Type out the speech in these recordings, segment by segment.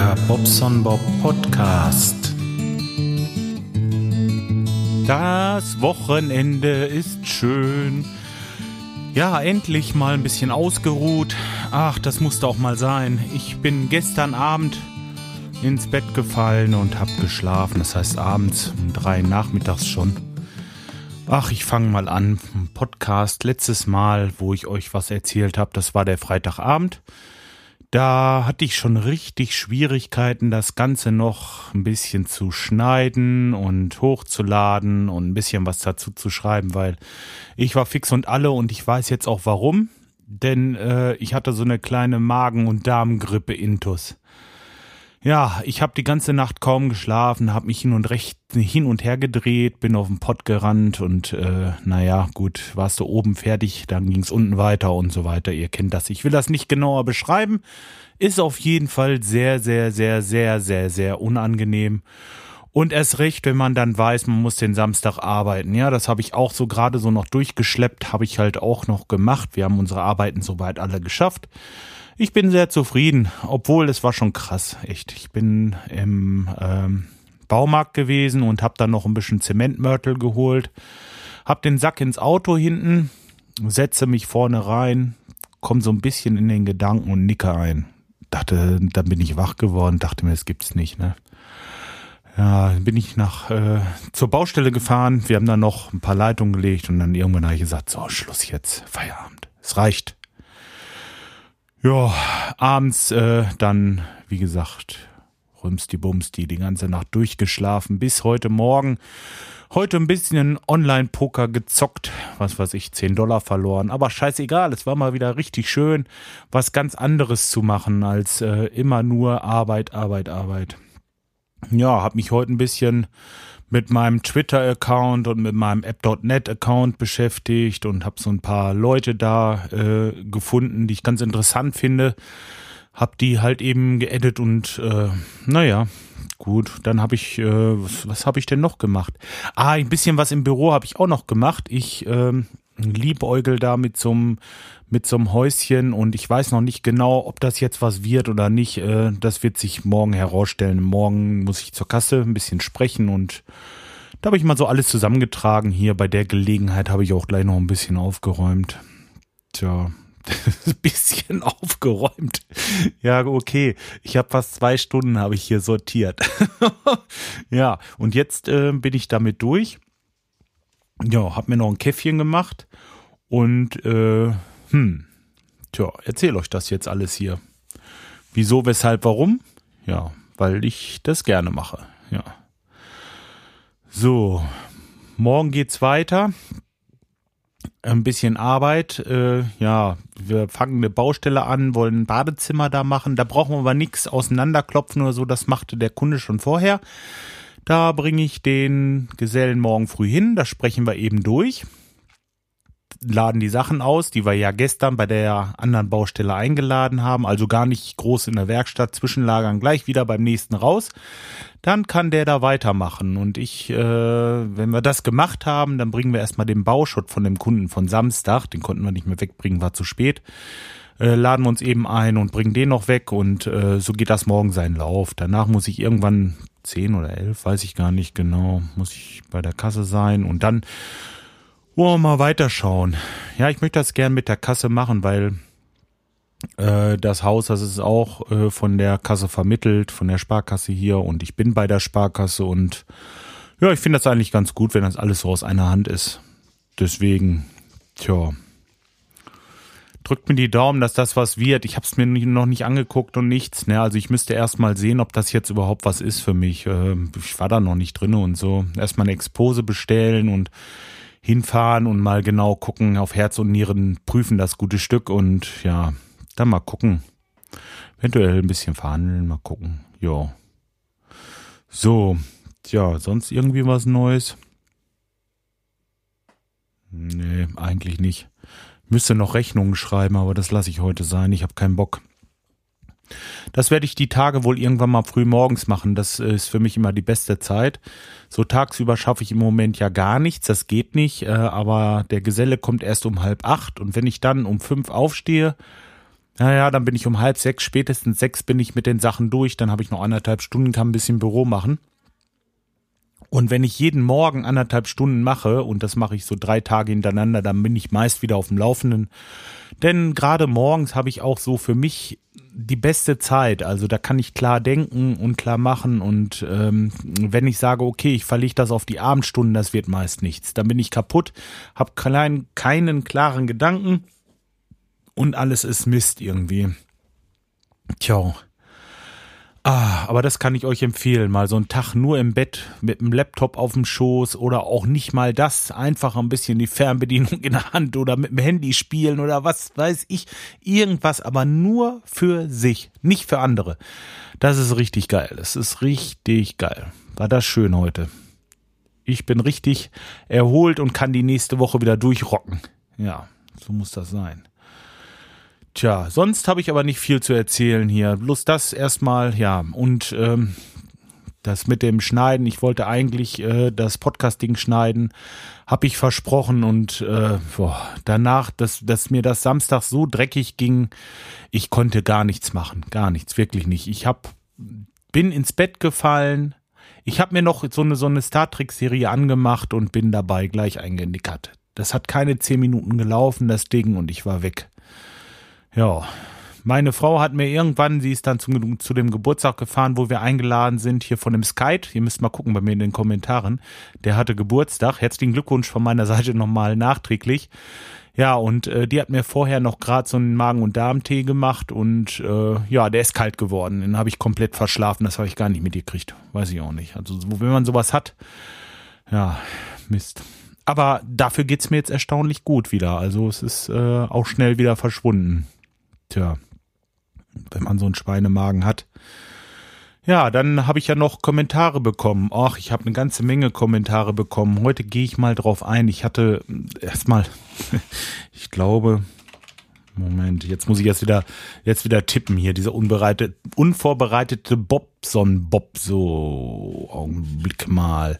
Der Bobson Bob Podcast. Das Wochenende ist schön. Ja, endlich mal ein bisschen ausgeruht. Ach, das musste auch mal sein. Ich bin gestern Abend ins Bett gefallen und hab geschlafen. Das heißt abends um drei nachmittags schon. Ach, ich fange mal an. Podcast letztes Mal, wo ich euch was erzählt habe, das war der Freitagabend. Da hatte ich schon richtig Schwierigkeiten, das Ganze noch ein bisschen zu schneiden und hochzuladen und ein bisschen was dazu zu schreiben, weil ich war fix und alle und ich weiß jetzt auch warum. Denn äh, ich hatte so eine kleine Magen- und Darmgrippe intus. Ja, ich habe die ganze Nacht kaum geschlafen, habe mich hin und recht hin und her gedreht, bin auf den Pott gerannt und äh, naja, gut, warst du oben fertig, dann ging's unten weiter und so weiter. Ihr kennt das. Ich will das nicht genauer beschreiben. Ist auf jeden Fall sehr, sehr, sehr, sehr, sehr, sehr unangenehm. Und erst recht, wenn man dann weiß, man muss den Samstag arbeiten. Ja, das habe ich auch so gerade so noch durchgeschleppt, habe ich halt auch noch gemacht. Wir haben unsere Arbeiten soweit alle geschafft. Ich bin sehr zufrieden, obwohl es war schon krass, echt. Ich bin im ähm, Baumarkt gewesen und habe dann noch ein bisschen Zementmörtel geholt, hab den Sack ins Auto hinten, setze mich vorne rein, komm so ein bisschen in den Gedanken und nicke ein. Dachte, dann bin ich wach geworden, dachte mir, es gibt's nicht, ne? Ja, bin ich nach äh, zur Baustelle gefahren. Wir haben dann noch ein paar Leitungen gelegt und dann irgendwann habe ich gesagt, so Schluss jetzt, Feierabend. Es reicht. Ja, abends äh, dann, wie gesagt, rümsti bumsti die ganze Nacht durchgeschlafen bis heute Morgen. Heute ein bisschen Online-Poker gezockt, was weiß ich, 10 Dollar verloren. Aber scheißegal, es war mal wieder richtig schön, was ganz anderes zu machen, als äh, immer nur Arbeit, Arbeit, Arbeit. Ja, hab mich heute ein bisschen mit meinem Twitter-Account und mit meinem App.net-Account beschäftigt und habe so ein paar Leute da äh, gefunden, die ich ganz interessant finde. Hab die halt eben geedit und äh, naja, gut, dann habe ich, äh, was, was habe ich denn noch gemacht? Ah, ein bisschen was im Büro habe ich auch noch gemacht. Ich ähm, liebäugel da mit so einem mit so einem Häuschen und ich weiß noch nicht genau, ob das jetzt was wird oder nicht. Äh, das wird sich morgen herausstellen. Morgen muss ich zur Kasse ein bisschen sprechen und da habe ich mal so alles zusammengetragen. Hier bei der Gelegenheit habe ich auch gleich noch ein bisschen aufgeräumt. Tja, ein bisschen aufgeräumt. Ja, okay. Ich habe fast zwei Stunden habe ich hier sortiert. ja, und jetzt äh, bin ich damit durch. Ja, habe mir noch ein Käffchen gemacht und äh, hm, tja, erzähl euch das jetzt alles hier. Wieso, weshalb, warum? Ja, weil ich das gerne mache. Ja. So, morgen geht's weiter. Ein bisschen Arbeit. Äh, ja, wir fangen eine Baustelle an, wollen ein Badezimmer da machen. Da brauchen wir aber nichts auseinanderklopfen oder so. Das machte der Kunde schon vorher. Da bringe ich den Gesellen morgen früh hin. Das sprechen wir eben durch laden die Sachen aus, die wir ja gestern bei der anderen Baustelle eingeladen haben, also gar nicht groß in der Werkstatt zwischenlagern, gleich wieder beim nächsten raus. Dann kann der da weitermachen. Und ich, äh, wenn wir das gemacht haben, dann bringen wir erstmal den Bauschutt von dem Kunden von Samstag, den konnten wir nicht mehr wegbringen, war zu spät. Äh, laden wir uns eben ein und bringen den noch weg und äh, so geht das morgen seinen Lauf. Danach muss ich irgendwann zehn oder elf, weiß ich gar nicht genau, muss ich bei der Kasse sein und dann wollen wir mal weiterschauen. Ja, ich möchte das gern mit der Kasse machen, weil äh, das Haus, das ist auch äh, von der Kasse vermittelt, von der Sparkasse hier und ich bin bei der Sparkasse und ja, ich finde das eigentlich ganz gut, wenn das alles so aus einer Hand ist. Deswegen, tja, drückt mir die Daumen, dass das was wird. Ich habe es mir noch nicht angeguckt und nichts. Ne? Also ich müsste erst mal sehen, ob das jetzt überhaupt was ist für mich. Äh, ich war da noch nicht drin und so. Erstmal eine Expose bestellen und hinfahren und mal genau gucken, auf Herz und Nieren prüfen das gute Stück und ja, dann mal gucken. Eventuell ein bisschen verhandeln, mal gucken. Ja. So, tja, sonst irgendwie was Neues? Nee, eigentlich nicht. Müsste noch Rechnungen schreiben, aber das lasse ich heute sein. Ich habe keinen Bock. Das werde ich die Tage wohl irgendwann mal früh morgens machen. Das ist für mich immer die beste Zeit. So tagsüber schaffe ich im Moment ja gar nichts, das geht nicht. Äh, aber der Geselle kommt erst um halb acht und wenn ich dann um fünf aufstehe, Naja, dann bin ich um halb sechs, spätestens sechs bin ich mit den Sachen durch, dann habe ich noch anderthalb Stunden, kann ein bisschen Büro machen. Und wenn ich jeden Morgen anderthalb Stunden mache, und das mache ich so drei Tage hintereinander, dann bin ich meist wieder auf dem Laufenden. Denn gerade morgens habe ich auch so für mich die beste Zeit. Also da kann ich klar denken und klar machen. Und ähm, wenn ich sage, okay, ich verlege das auf die Abendstunden, das wird meist nichts. Dann bin ich kaputt, habe klein, keinen klaren Gedanken und alles ist Mist irgendwie. Tja. Ah, aber das kann ich euch empfehlen. Mal so einen Tag nur im Bett mit dem Laptop auf dem Schoß oder auch nicht mal das. Einfach ein bisschen die Fernbedienung in der Hand oder mit dem Handy spielen oder was weiß ich. Irgendwas, aber nur für sich, nicht für andere. Das ist richtig geil. Das ist richtig geil. War das schön heute. Ich bin richtig erholt und kann die nächste Woche wieder durchrocken. Ja, so muss das sein. Tja, sonst habe ich aber nicht viel zu erzählen hier. Bloß das erstmal, ja. Und ähm, das mit dem Schneiden, ich wollte eigentlich äh, das Podcasting schneiden, habe ich versprochen und äh, boah, danach, dass, dass mir das Samstag so dreckig ging, ich konnte gar nichts machen, gar nichts, wirklich nicht. Ich hab, bin ins Bett gefallen, ich habe mir noch so eine, so eine Star Trek-Serie angemacht und bin dabei gleich eingenickert. Das hat keine zehn Minuten gelaufen, das Ding, und ich war weg. Ja, meine Frau hat mir irgendwann, sie ist dann zum, zu dem Geburtstag gefahren, wo wir eingeladen sind, hier von dem Skype. Ihr müsst mal gucken bei mir in den Kommentaren. Der hatte Geburtstag. Herzlichen Glückwunsch von meiner Seite nochmal nachträglich. Ja, und äh, die hat mir vorher noch gerade so einen Magen- und Darmtee gemacht und äh, ja, der ist kalt geworden. Den habe ich komplett verschlafen, das habe ich gar nicht mitgekriegt. Weiß ich auch nicht. Also wenn man sowas hat, ja, Mist. Aber dafür geht's mir jetzt erstaunlich gut wieder. Also es ist äh, auch schnell wieder verschwunden. Tja, wenn man so einen Schweinemagen hat. Ja, dann habe ich ja noch Kommentare bekommen. Ach, ich habe eine ganze Menge Kommentare bekommen. Heute gehe ich mal drauf ein. Ich hatte erstmal, ich glaube, Moment, jetzt muss ich jetzt wieder, jetzt wieder tippen hier. Dieser unbereitete, unvorbereitete Bobson Bob. So, Augenblick mal.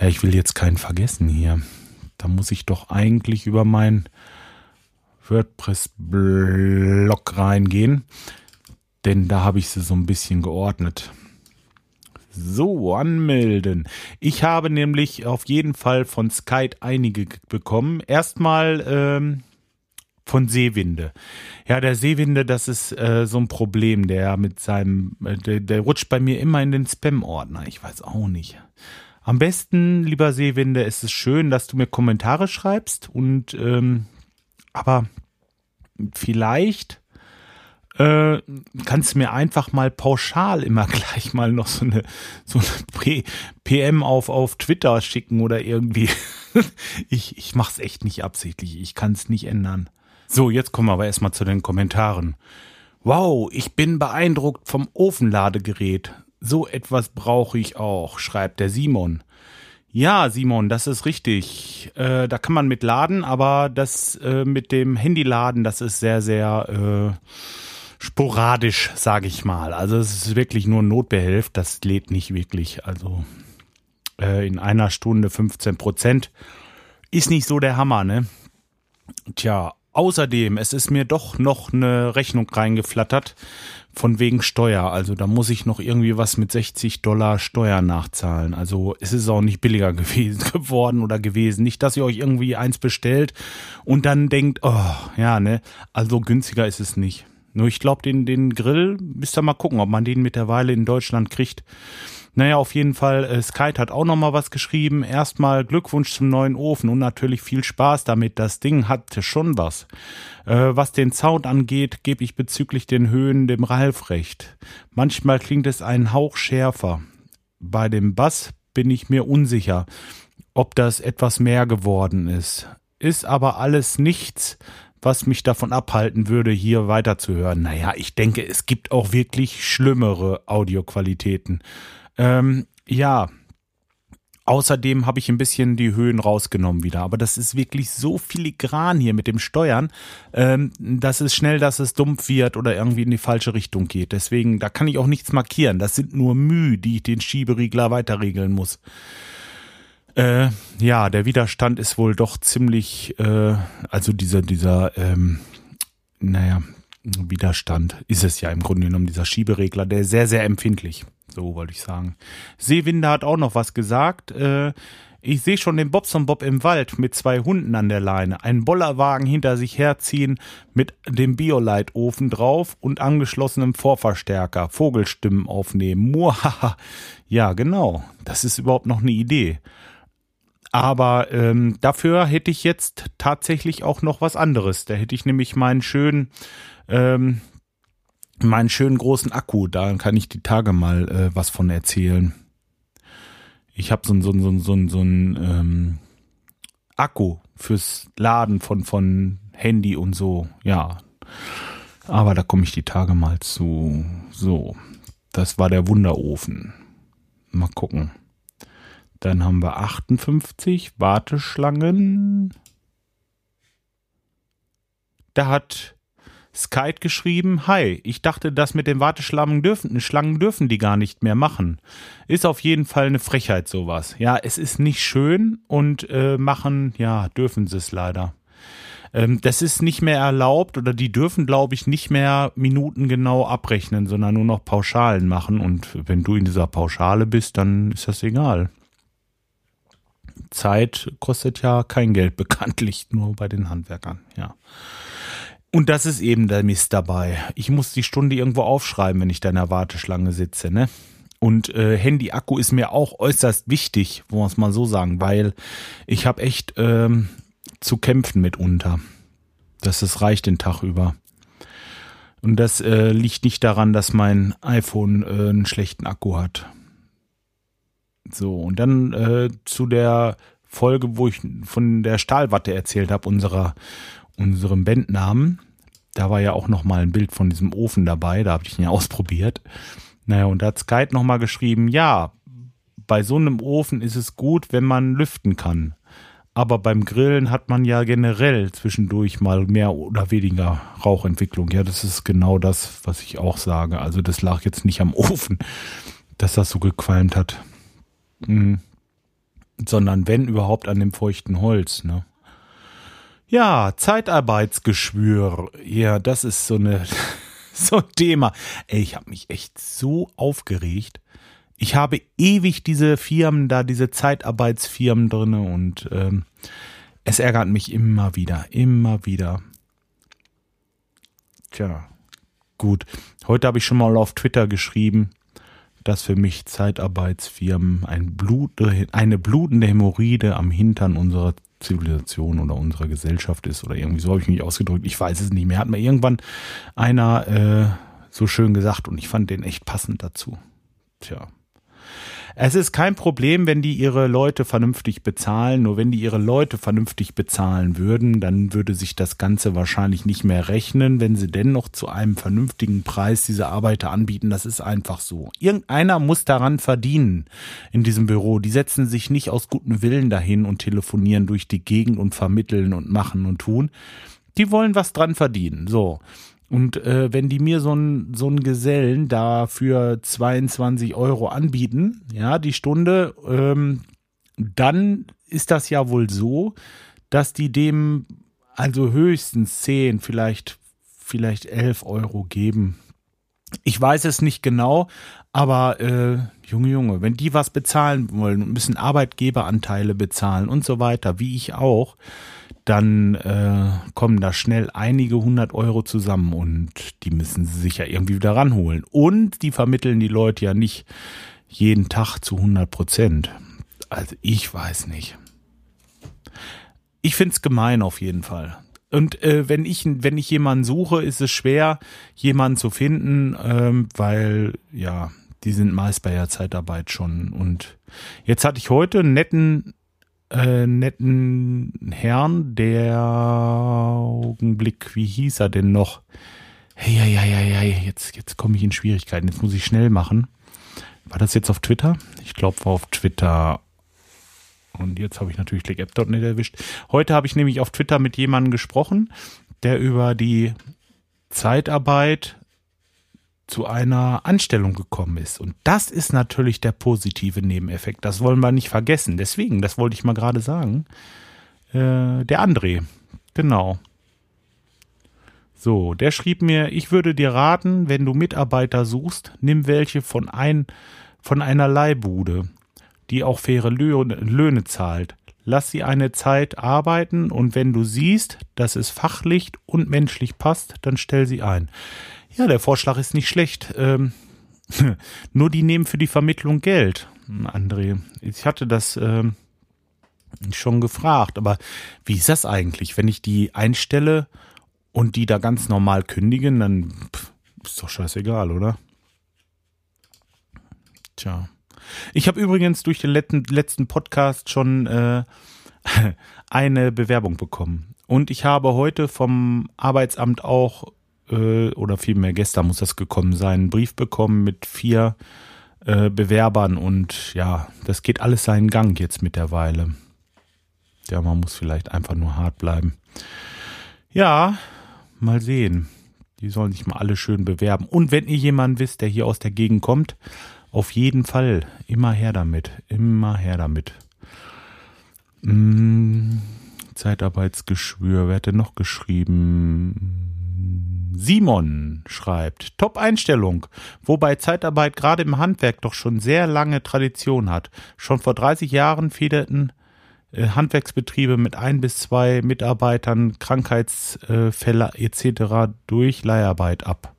Ja, ich will jetzt keinen vergessen hier. Da muss ich doch eigentlich über mein WordPress-Blog reingehen, denn da habe ich sie so ein bisschen geordnet. So, anmelden. Ich habe nämlich auf jeden Fall von Skype einige bekommen. Erstmal ähm, von Seewinde. Ja, der Seewinde, das ist äh, so ein Problem, der mit seinem, äh, der, der rutscht bei mir immer in den Spam-Ordner. Ich weiß auch nicht. Am besten, lieber Seewinde, ist es schön, dass du mir Kommentare schreibst und ähm, aber vielleicht äh, kannst du mir einfach mal pauschal immer gleich mal noch so eine, so eine PM auf, auf Twitter schicken oder irgendwie. ich, ich mach's echt nicht absichtlich. Ich kann es nicht ändern. So, jetzt kommen wir aber erstmal zu den Kommentaren. Wow, ich bin beeindruckt vom Ofenladegerät. So etwas brauche ich auch, schreibt der Simon. Ja, Simon, das ist richtig. Äh, da kann man mit laden, aber das äh, mit dem Handyladen, das ist sehr, sehr äh, sporadisch, sage ich mal. Also es ist wirklich nur Notbehelf, das lädt nicht wirklich. Also äh, in einer Stunde 15 Prozent ist nicht so der Hammer, ne? Tja, außerdem, es ist mir doch noch eine Rechnung reingeflattert von wegen Steuer. Also da muss ich noch irgendwie was mit 60 Dollar Steuer nachzahlen. Also es ist auch nicht billiger gewesen, geworden oder gewesen. Nicht, dass ihr euch irgendwie eins bestellt und dann denkt, oh, ja, ne, also günstiger ist es nicht. Nur ich glaube, den, den Grill, müsst ihr mal gucken, ob man den mittlerweile in Deutschland kriegt. Naja, auf jeden Fall, äh, Skype hat auch nochmal was geschrieben. Erstmal Glückwunsch zum neuen Ofen und natürlich viel Spaß damit. Das Ding hatte schon was. Äh, was den Sound angeht, gebe ich bezüglich den Höhen dem Ralf recht. Manchmal klingt es einen Hauch schärfer. Bei dem Bass bin ich mir unsicher, ob das etwas mehr geworden ist. Ist aber alles nichts, was mich davon abhalten würde, hier weiterzuhören. Naja, ich denke, es gibt auch wirklich schlimmere Audioqualitäten. Ähm, ja. Außerdem habe ich ein bisschen die Höhen rausgenommen wieder. Aber das ist wirklich so filigran hier mit dem Steuern, ähm, dass es schnell, dass es dumpf wird oder irgendwie in die falsche Richtung geht. Deswegen, da kann ich auch nichts markieren. Das sind nur Mühe, die ich den Schieberiegler weiterregeln muss. Äh, ja, der Widerstand ist wohl doch ziemlich, äh, also dieser, dieser, ähm, naja, Widerstand ist es ja im Grunde genommen dieser Schieberegler, der ist sehr, sehr empfindlich. So wollte ich sagen. Seewinde hat auch noch was gesagt. Äh, ich sehe schon den Bobson Bob im Wald mit zwei Hunden an der Leine, einen Bollerwagen hinter sich herziehen mit dem Biolite-Ofen drauf und angeschlossenem Vorverstärker, Vogelstimmen aufnehmen. Muahaha. Ja, genau. Das ist überhaupt noch eine Idee. Aber ähm, dafür hätte ich jetzt tatsächlich auch noch was anderes. Da hätte ich nämlich meinen schönen, ähm, meinen schönen großen Akku. Da kann ich die Tage mal äh, was von erzählen. Ich habe so ein so so so so ähm, Akku fürs Laden von von Handy und so. Ja, aber da komme ich die Tage mal zu. So, das war der Wunderofen. Mal gucken. Dann haben wir 58 Warteschlangen. Da hat Skype geschrieben, hi, ich dachte, das mit den Warteschlangen dürfen, Schlangen dürfen die gar nicht mehr machen. Ist auf jeden Fall eine Frechheit sowas. Ja, es ist nicht schön und äh, machen, ja, dürfen sie es leider. Ähm, das ist nicht mehr erlaubt oder die dürfen, glaube ich, nicht mehr minutengenau abrechnen, sondern nur noch Pauschalen machen. Und wenn du in dieser Pauschale bist, dann ist das egal. Zeit kostet ja kein Geld, bekanntlich nur bei den Handwerkern, ja. Und das ist eben der Mist dabei. Ich muss die Stunde irgendwo aufschreiben, wenn ich da in der Warteschlange sitze, ne? Und äh, Handy-Akku ist mir auch äußerst wichtig, wollen wir es mal so sagen, weil ich habe echt ähm, zu kämpfen mitunter. Das ist reicht den Tag über. Und das äh, liegt nicht daran, dass mein iPhone äh, einen schlechten Akku hat. So, und dann äh, zu der Folge, wo ich von der Stahlwatte erzählt habe, unserer, unserem Bandnamen. Da war ja auch noch mal ein Bild von diesem Ofen dabei, da habe ich ihn ja ausprobiert. Naja, und da hat Skype noch mal geschrieben, ja, bei so einem Ofen ist es gut, wenn man lüften kann. Aber beim Grillen hat man ja generell zwischendurch mal mehr oder weniger Rauchentwicklung. Ja, das ist genau das, was ich auch sage. Also das lag jetzt nicht am Ofen, dass das so gequalmt hat. Mhm. Sondern wenn überhaupt an dem feuchten Holz, ne? Ja, Zeitarbeitsgeschwür. Ja, das ist so eine so ein Thema. Ey, ich habe mich echt so aufgeregt. Ich habe ewig diese Firmen da, diese Zeitarbeitsfirmen drinne und ähm, es ärgert mich immer wieder, immer wieder. Tja, gut. Heute habe ich schon mal auf Twitter geschrieben, dass für mich Zeitarbeitsfirmen ein Blut, eine blutende Hämorrhoide am Hintern unserer Zivilisation oder unserer Gesellschaft ist oder irgendwie so habe ich mich ausgedrückt. Ich weiß es nicht mehr. Hat mir irgendwann einer äh, so schön gesagt und ich fand den echt passend dazu. Tja. Es ist kein Problem, wenn die ihre Leute vernünftig bezahlen. Nur wenn die ihre Leute vernünftig bezahlen würden, dann würde sich das Ganze wahrscheinlich nicht mehr rechnen, wenn sie dennoch zu einem vernünftigen Preis diese Arbeiter anbieten. Das ist einfach so. Irgendeiner muss daran verdienen in diesem Büro. Die setzen sich nicht aus gutem Willen dahin und telefonieren durch die Gegend und vermitteln und machen und tun. Die wollen was dran verdienen. So. Und äh, wenn die mir so einen so Gesellen da für 22 Euro anbieten, ja, die Stunde, ähm, dann ist das ja wohl so, dass die dem also höchstens 10, vielleicht, vielleicht 11 Euro geben. Ich weiß es nicht genau, aber äh, Junge, Junge, wenn die was bezahlen wollen und müssen Arbeitgeberanteile bezahlen und so weiter, wie ich auch, dann äh, kommen da schnell einige hundert Euro zusammen und die müssen sie sich ja irgendwie wieder ranholen. Und die vermitteln die Leute ja nicht jeden Tag zu 100 Prozent. Also ich weiß nicht. Ich find's gemein auf jeden Fall. Und äh, wenn ich wenn ich jemanden suche, ist es schwer, jemanden zu finden, ähm, weil ja die sind meist bei der Zeitarbeit schon. Und jetzt hatte ich heute einen netten äh, netten Herrn, der Augenblick, wie hieß er denn noch? Hey, hey, hey, hey, jetzt, jetzt komme ich in Schwierigkeiten. Jetzt muss ich schnell machen. War das jetzt auf Twitter? Ich glaube, war auf Twitter. Und jetzt habe ich natürlich ClickApp.net erwischt. Heute habe ich nämlich auf Twitter mit jemandem gesprochen, der über die Zeitarbeit zu einer Anstellung gekommen ist. Und das ist natürlich der positive Nebeneffekt. Das wollen wir nicht vergessen. Deswegen, das wollte ich mal gerade sagen. Äh, der André, genau. So, der schrieb mir, ich würde dir raten, wenn du Mitarbeiter suchst, nimm welche von ein, von einer Leihbude, die auch faire Löhne, Löhne zahlt. Lass sie eine Zeit arbeiten und wenn du siehst, dass es fachlich und menschlich passt, dann stell sie ein. Ja, der Vorschlag ist nicht schlecht. Ähm, nur die nehmen für die Vermittlung Geld, André. Ich hatte das ähm, schon gefragt, aber wie ist das eigentlich, wenn ich die einstelle und die da ganz normal kündigen, dann pff, ist doch scheißegal, oder? Tja. Ich habe übrigens durch den letzten, letzten Podcast schon äh, eine Bewerbung bekommen. Und ich habe heute vom Arbeitsamt auch, äh, oder vielmehr gestern muss das gekommen sein, einen Brief bekommen mit vier äh, Bewerbern. Und ja, das geht alles seinen Gang jetzt mittlerweile. Ja, man muss vielleicht einfach nur hart bleiben. Ja, mal sehen. Die sollen sich mal alle schön bewerben. Und wenn ihr jemanden wisst, der hier aus der Gegend kommt, auf jeden Fall immer her damit. Immer her damit. Hm, Zeitarbeitsgeschwür. Wer hat denn noch geschrieben? Simon schreibt, Top-Einstellung, wobei Zeitarbeit gerade im Handwerk doch schon sehr lange Tradition hat. Schon vor 30 Jahren federten äh, Handwerksbetriebe mit ein bis zwei Mitarbeitern Krankheitsfälle etc. durch Leiharbeit ab.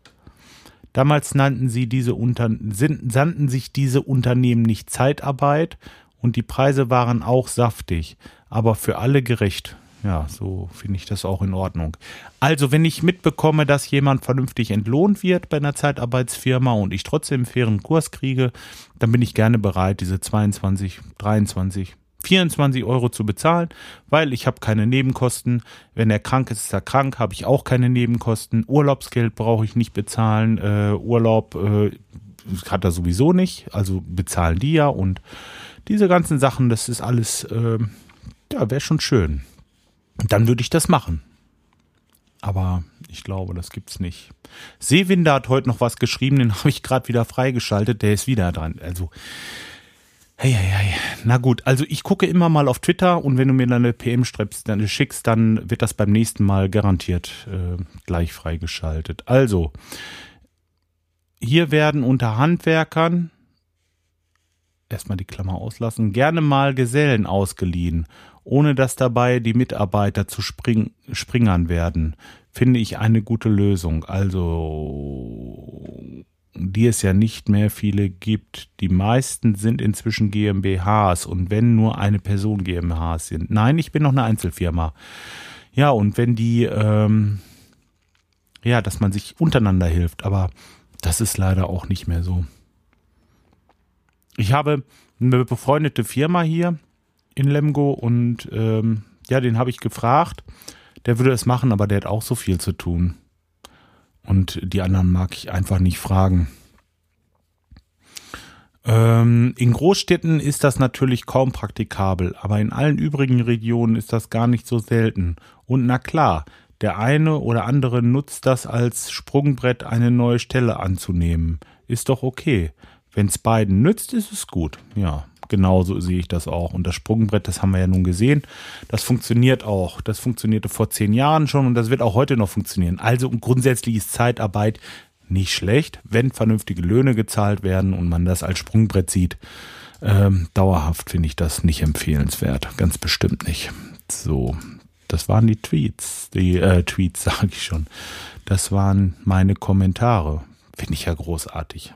Damals nannten sie diese Unter sandten sich diese Unternehmen nicht Zeitarbeit und die Preise waren auch saftig, aber für alle gerecht. Ja, so finde ich das auch in Ordnung. Also, wenn ich mitbekomme, dass jemand vernünftig entlohnt wird bei einer Zeitarbeitsfirma und ich trotzdem einen fairen Kurs kriege, dann bin ich gerne bereit, diese 22, 23, 24 Euro zu bezahlen, weil ich habe keine Nebenkosten. Wenn er krank ist, ist er krank, habe ich auch keine Nebenkosten. Urlaubsgeld brauche ich nicht bezahlen. Äh, Urlaub äh, hat er sowieso nicht, also bezahlen die ja und diese ganzen Sachen, das ist alles, äh, ja, wäre schon schön. Dann würde ich das machen. Aber ich glaube, das gibt's nicht. Seewinder hat heute noch was geschrieben, den habe ich gerade wieder freigeschaltet, der ist wieder dran. Also Hey, hey, hey. Na gut, also ich gucke immer mal auf Twitter und wenn du mir dann eine PM streppst, dann schickst, dann wird das beim nächsten Mal garantiert äh, gleich freigeschaltet. Also, hier werden unter Handwerkern, erstmal die Klammer auslassen, gerne mal Gesellen ausgeliehen, ohne dass dabei die Mitarbeiter zu spring, Springern werden. Finde ich eine gute Lösung. Also, die es ja nicht mehr viele gibt. Die meisten sind inzwischen GmbHs und wenn nur eine Person GmbHs sind. Nein, ich bin noch eine Einzelfirma. Ja, und wenn die, ähm, ja, dass man sich untereinander hilft, aber das ist leider auch nicht mehr so. Ich habe eine befreundete Firma hier in Lemgo und ähm, ja, den habe ich gefragt. Der würde es machen, aber der hat auch so viel zu tun. Und die anderen mag ich einfach nicht fragen. Ähm, in Großstädten ist das natürlich kaum praktikabel, aber in allen übrigen Regionen ist das gar nicht so selten. Und na klar, der eine oder andere nutzt das als Sprungbrett, eine neue Stelle anzunehmen. Ist doch okay. Wenn's beiden nützt, ist es gut. Ja, genauso sehe ich das auch. Und das Sprungbrett, das haben wir ja nun gesehen, das funktioniert auch. Das funktionierte vor zehn Jahren schon und das wird auch heute noch funktionieren. Also grundsätzlich ist Zeitarbeit nicht schlecht, wenn vernünftige Löhne gezahlt werden und man das als Sprungbrett sieht. Ähm, dauerhaft finde ich das nicht empfehlenswert. Ganz bestimmt nicht. So, das waren die Tweets. Die äh, Tweets sage ich schon. Das waren meine Kommentare. Finde ich ja großartig.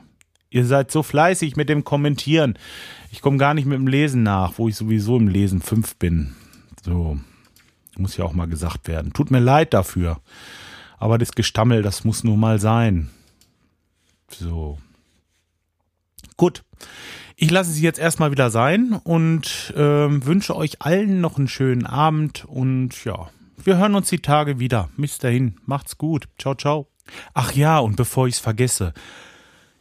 Ihr seid so fleißig mit dem Kommentieren. Ich komme gar nicht mit dem Lesen nach, wo ich sowieso im Lesen fünf bin. So, muss ja auch mal gesagt werden. Tut mir leid dafür. Aber das Gestammel, das muss nun mal sein. So. Gut. Ich lasse Sie jetzt erstmal wieder sein und äh, wünsche euch allen noch einen schönen Abend und ja, wir hören uns die Tage wieder. Bis dahin, macht's gut. Ciao, ciao. Ach ja, und bevor ich's vergesse,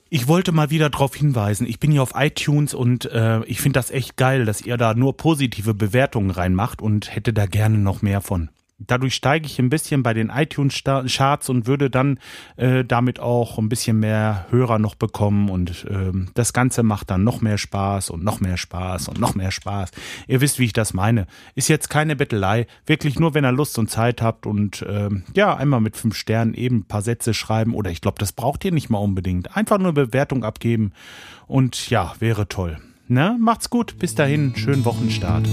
ich wollte mal wieder darauf hinweisen, ich bin hier auf iTunes und äh, ich finde das echt geil, dass ihr da nur positive Bewertungen reinmacht und hätte da gerne noch mehr von. Dadurch steige ich ein bisschen bei den iTunes-Charts und würde dann äh, damit auch ein bisschen mehr Hörer noch bekommen und äh, das Ganze macht dann noch mehr Spaß und noch mehr Spaß und noch mehr Spaß. Ihr wisst, wie ich das meine. Ist jetzt keine Bettelei, wirklich nur, wenn ihr Lust und Zeit habt und äh, ja, einmal mit fünf Sternen eben ein paar Sätze schreiben oder ich glaube, das braucht ihr nicht mal unbedingt. Einfach nur Bewertung abgeben und ja, wäre toll. Ne? Macht's gut, bis dahin, schönen Wochenstart.